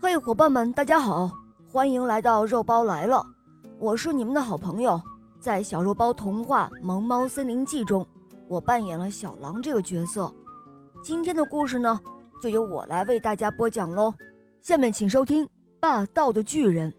嘿，伙伴们，大家好，欢迎来到肉包来了，我是你们的好朋友，在小肉包童话《萌猫森林记》中，我扮演了小狼这个角色。今天的故事呢，就由我来为大家播讲喽。下面请收听《霸道的巨人》。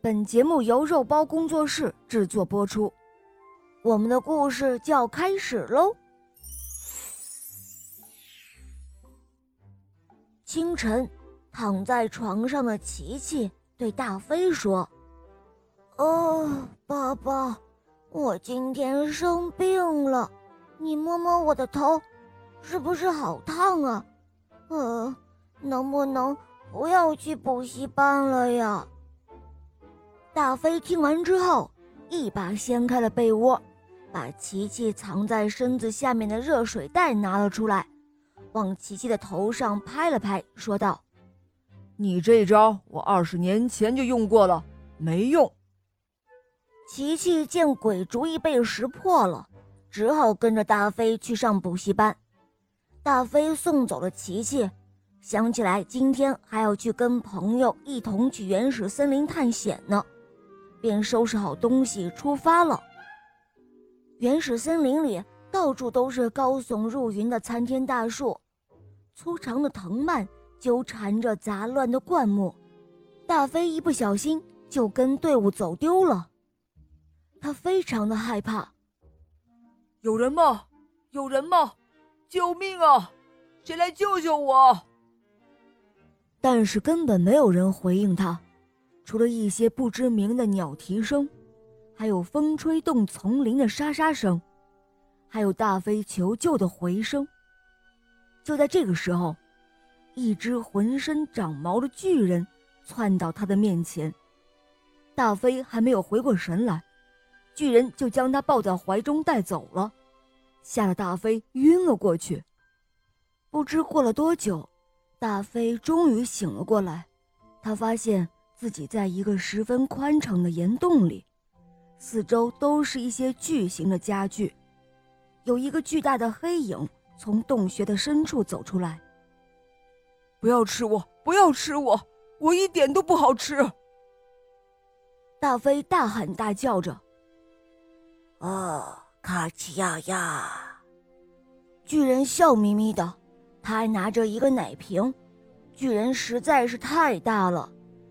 本节目由肉包工作室制作播出。我们的故事就要开始喽。清晨。躺在床上的琪琪对大飞说：“哦，爸爸，我今天生病了，你摸摸我的头，是不是好烫啊？呃，能不能不要去补习班了呀？”大飞听完之后，一把掀开了被窝，把琪琪藏在身子下面的热水袋拿了出来，往琪琪的头上拍了拍，说道。你这招我二十年前就用过了，没用。琪琪见鬼主意被识破了，只好跟着大飞去上补习班。大飞送走了琪琪，想起来今天还要去跟朋友一同去原始森林探险呢，便收拾好东西出发了。原始森林里到处都是高耸入云的参天大树，粗长的藤蔓。纠缠着杂乱的灌木，大飞一不小心就跟队伍走丢了。他非常的害怕。有人吗？有人吗？救命啊！谁来救救我？但是根本没有人回应他，除了一些不知名的鸟啼声，还有风吹动丛林的沙沙声，还有大飞求救的回声。就在这个时候。一只浑身长毛的巨人窜到他的面前，大飞还没有回过神来，巨人就将他抱在怀中带走了，吓得大飞晕了过去。不知过了多久，大飞终于醒了过来，他发现自己在一个十分宽敞的岩洞里，四周都是一些巨型的家具，有一个巨大的黑影从洞穴的深处走出来。不要吃我！不要吃我！我一点都不好吃！大飞大喊大叫着。哦，卡奇亚亚！巨人笑眯眯的，他还拿着一个奶瓶。巨人实在是太大了，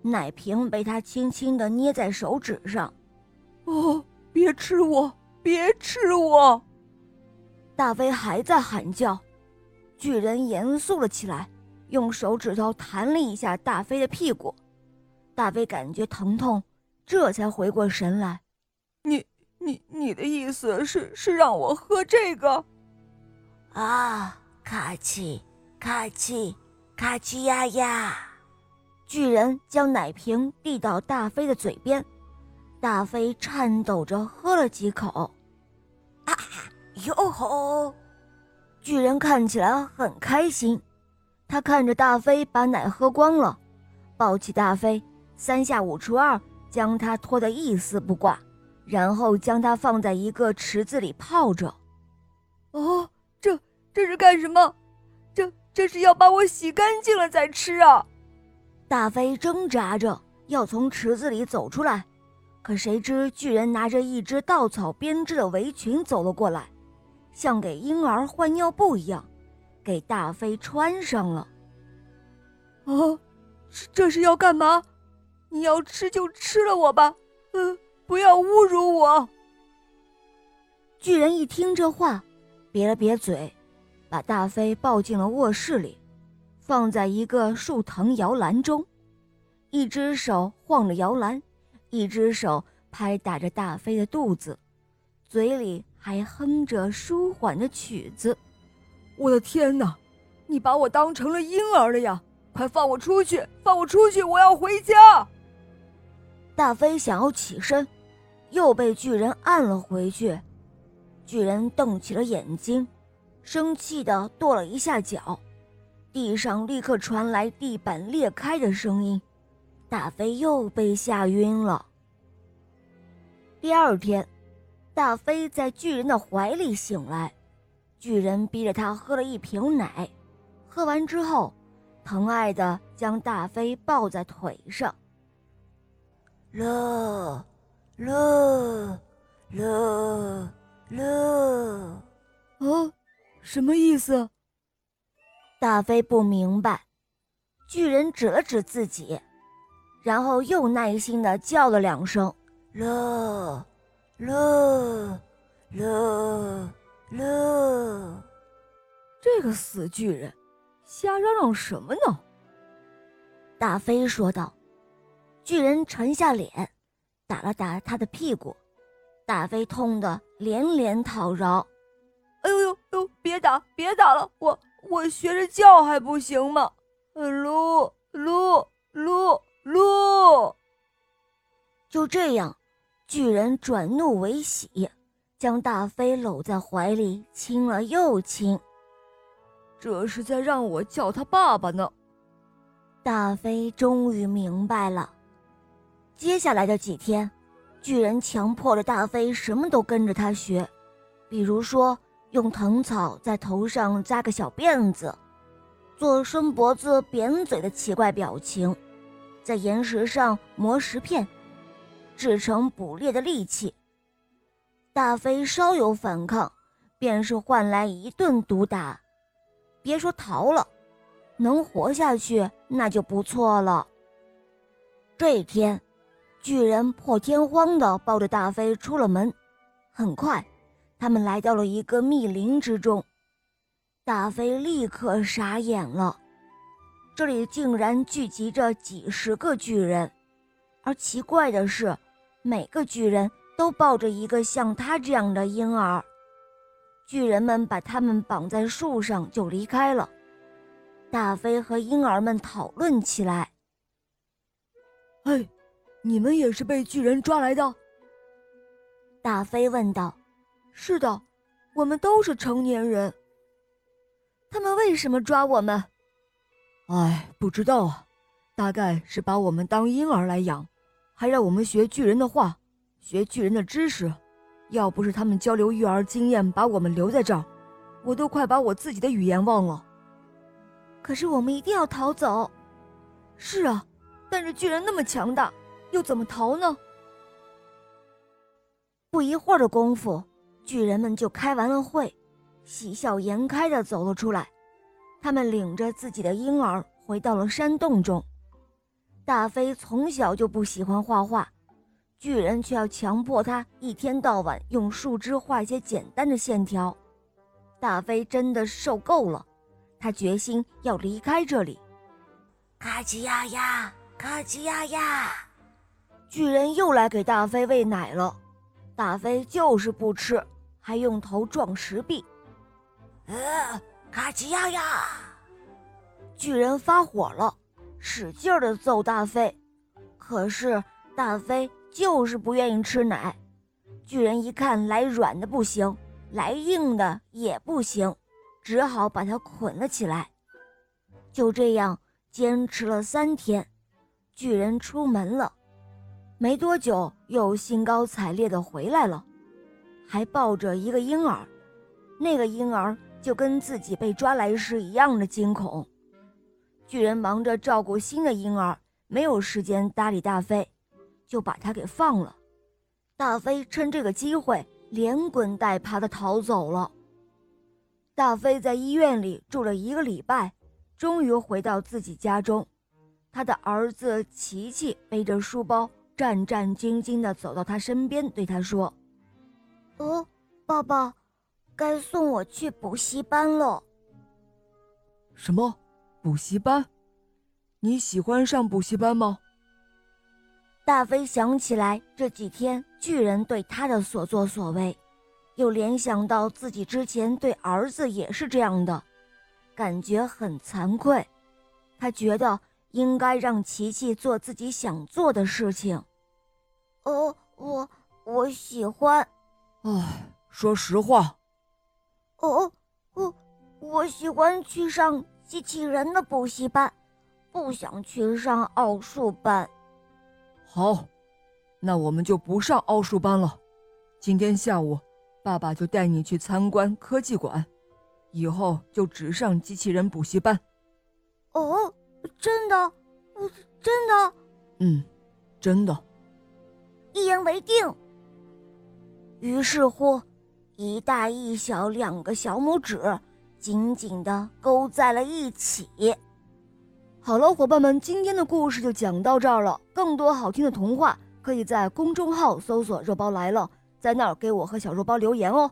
奶瓶被他轻轻的捏在手指上。哦，别吃我！别吃我！大飞还在喊叫。巨人严肃了起来。用手指头弹了一下大飞的屁股，大飞感觉疼痛，这才回过神来。你、你、你的意思是是让我喝这个？啊！卡奇，卡奇，卡奇呀呀！巨人将奶瓶递到大飞的嘴边，大飞颤抖着喝了几口。啊！哟吼！巨人看起来很开心。他看着大飞把奶喝光了，抱起大飞，三下五除二将他拖得一丝不挂，然后将他放在一个池子里泡着。哦，这这是干什么？这这是要把我洗干净了再吃啊！大飞挣扎着要从池子里走出来，可谁知巨人拿着一只稻草编织的围裙走了过来，像给婴儿换尿布一样。给大飞穿上了。哦，这是要干嘛？你要吃就吃了我吧，嗯，不要侮辱我。巨人一听这话，瘪了瘪嘴，把大飞抱进了卧室里，放在一个树藤摇篮中，一只手晃着摇篮，一只手拍打着大飞的肚子，嘴里还哼着舒缓的曲子。我的天哪！你把我当成了婴儿了呀！快放我出去！放我出去！我要回家。大飞想要起身，又被巨人按了回去。巨人瞪起了眼睛，生气的跺了一下脚，地上立刻传来地板裂开的声音。大飞又被吓晕了。第二天，大飞在巨人的怀里醒来。巨人逼着他喝了一瓶奶，喝完之后，疼爱的将大飞抱在腿上。乐，乐，乐，乐，啊，什么意思？大飞不明白。巨人指了指自己，然后又耐心的叫了两声：“乐，乐，乐，乐。”这个死巨人，瞎嚷嚷什么呢？大飞说道。巨人沉下脸，打了打他的屁股，大飞痛得连连讨饶：“哎呦呦呦，别打，别打了，我我学着叫还不行吗？”噜噜噜噜！就这样，巨人转怒为喜，将大飞搂在怀里亲了又亲。这是在让我叫他爸爸呢。大飞终于明白了。接下来的几天，巨人强迫着大飞什么都跟着他学，比如说用藤草在头上扎个小辫子。做伸脖子、扁嘴的奇怪表情，在岩石上磨石片，制成捕猎的利器。大飞稍有反抗，便是换来一顿毒打。别说逃了，能活下去那就不错了。这一天，巨人破天荒地抱着大飞出了门。很快，他们来到了一个密林之中。大飞立刻傻眼了，这里竟然聚集着几十个巨人，而奇怪的是，每个巨人都抱着一个像他这样的婴儿。巨人们把他们绑在树上就离开了。大飞和婴儿们讨论起来：“哎，你们也是被巨人抓来的？”大飞问道。“是的，我们都是成年人。”他们为什么抓我们？哎，不知道啊，大概是把我们当婴儿来养，还让我们学巨人的话，学巨人的知识。要不是他们交流育儿经验，把我们留在这儿，我都快把我自己的语言忘了。可是我们一定要逃走。是啊，但是巨人那么强大，又怎么逃呢？不一会儿的功夫，巨人们就开完了会。喜笑颜开的走了出来，他们领着自己的婴儿回到了山洞中。大飞从小就不喜欢画画，巨人却要强迫他一天到晚用树枝画些简单的线条。大飞真的受够了，他决心要离开这里。卡奇呀呀，卡奇呀呀！巨人又来给大飞喂奶了，大飞就是不吃，还用头撞石壁。呃，卡奇亚呀！巨人发火了，使劲的揍大飞，可是大飞就是不愿意吃奶。巨人一看来软的不行，来硬的也不行，只好把他捆了起来。就这样坚持了三天，巨人出门了，没多久又兴高采烈的回来了，还抱着一个婴儿，那个婴儿。就跟自己被抓来时一样的惊恐。巨人忙着照顾新的婴儿，没有时间搭理大飞，就把他给放了。大飞趁这个机会连滚带爬的逃走了。大飞在医院里住了一个礼拜，终于回到自己家中。他的儿子琪琪背着书包，战战兢兢地走到他身边，对他说：“哦，爸爸。”该送我去补习班了。什么？补习班？你喜欢上补习班吗？大飞想起来这几天巨人对他的所作所为，又联想到自己之前对儿子也是这样的，感觉很惭愧。他觉得应该让琪琪做自己想做的事情。哦，我我喜欢。唉，说实话。哦，我我喜欢去上机器人的补习班，不想去上奥数班。好，那我们就不上奥数班了。今天下午，爸爸就带你去参观科技馆，以后就只上机器人补习班。哦。真的，呃，真的，嗯，真的。一言为定。于是乎，一大一小两个小拇指紧紧的勾在了一起。好了，伙伴们，今天的故事就讲到这儿了。更多好听的童话，可以在公众号搜索“肉包来了”，在那儿给我和小肉包留言哦，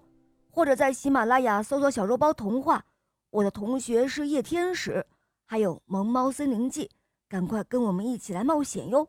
或者在喜马拉雅搜索“小肉包童话”。我的同学是夜天使，还有《萌猫森林记》，赶快跟我们一起来冒险哟！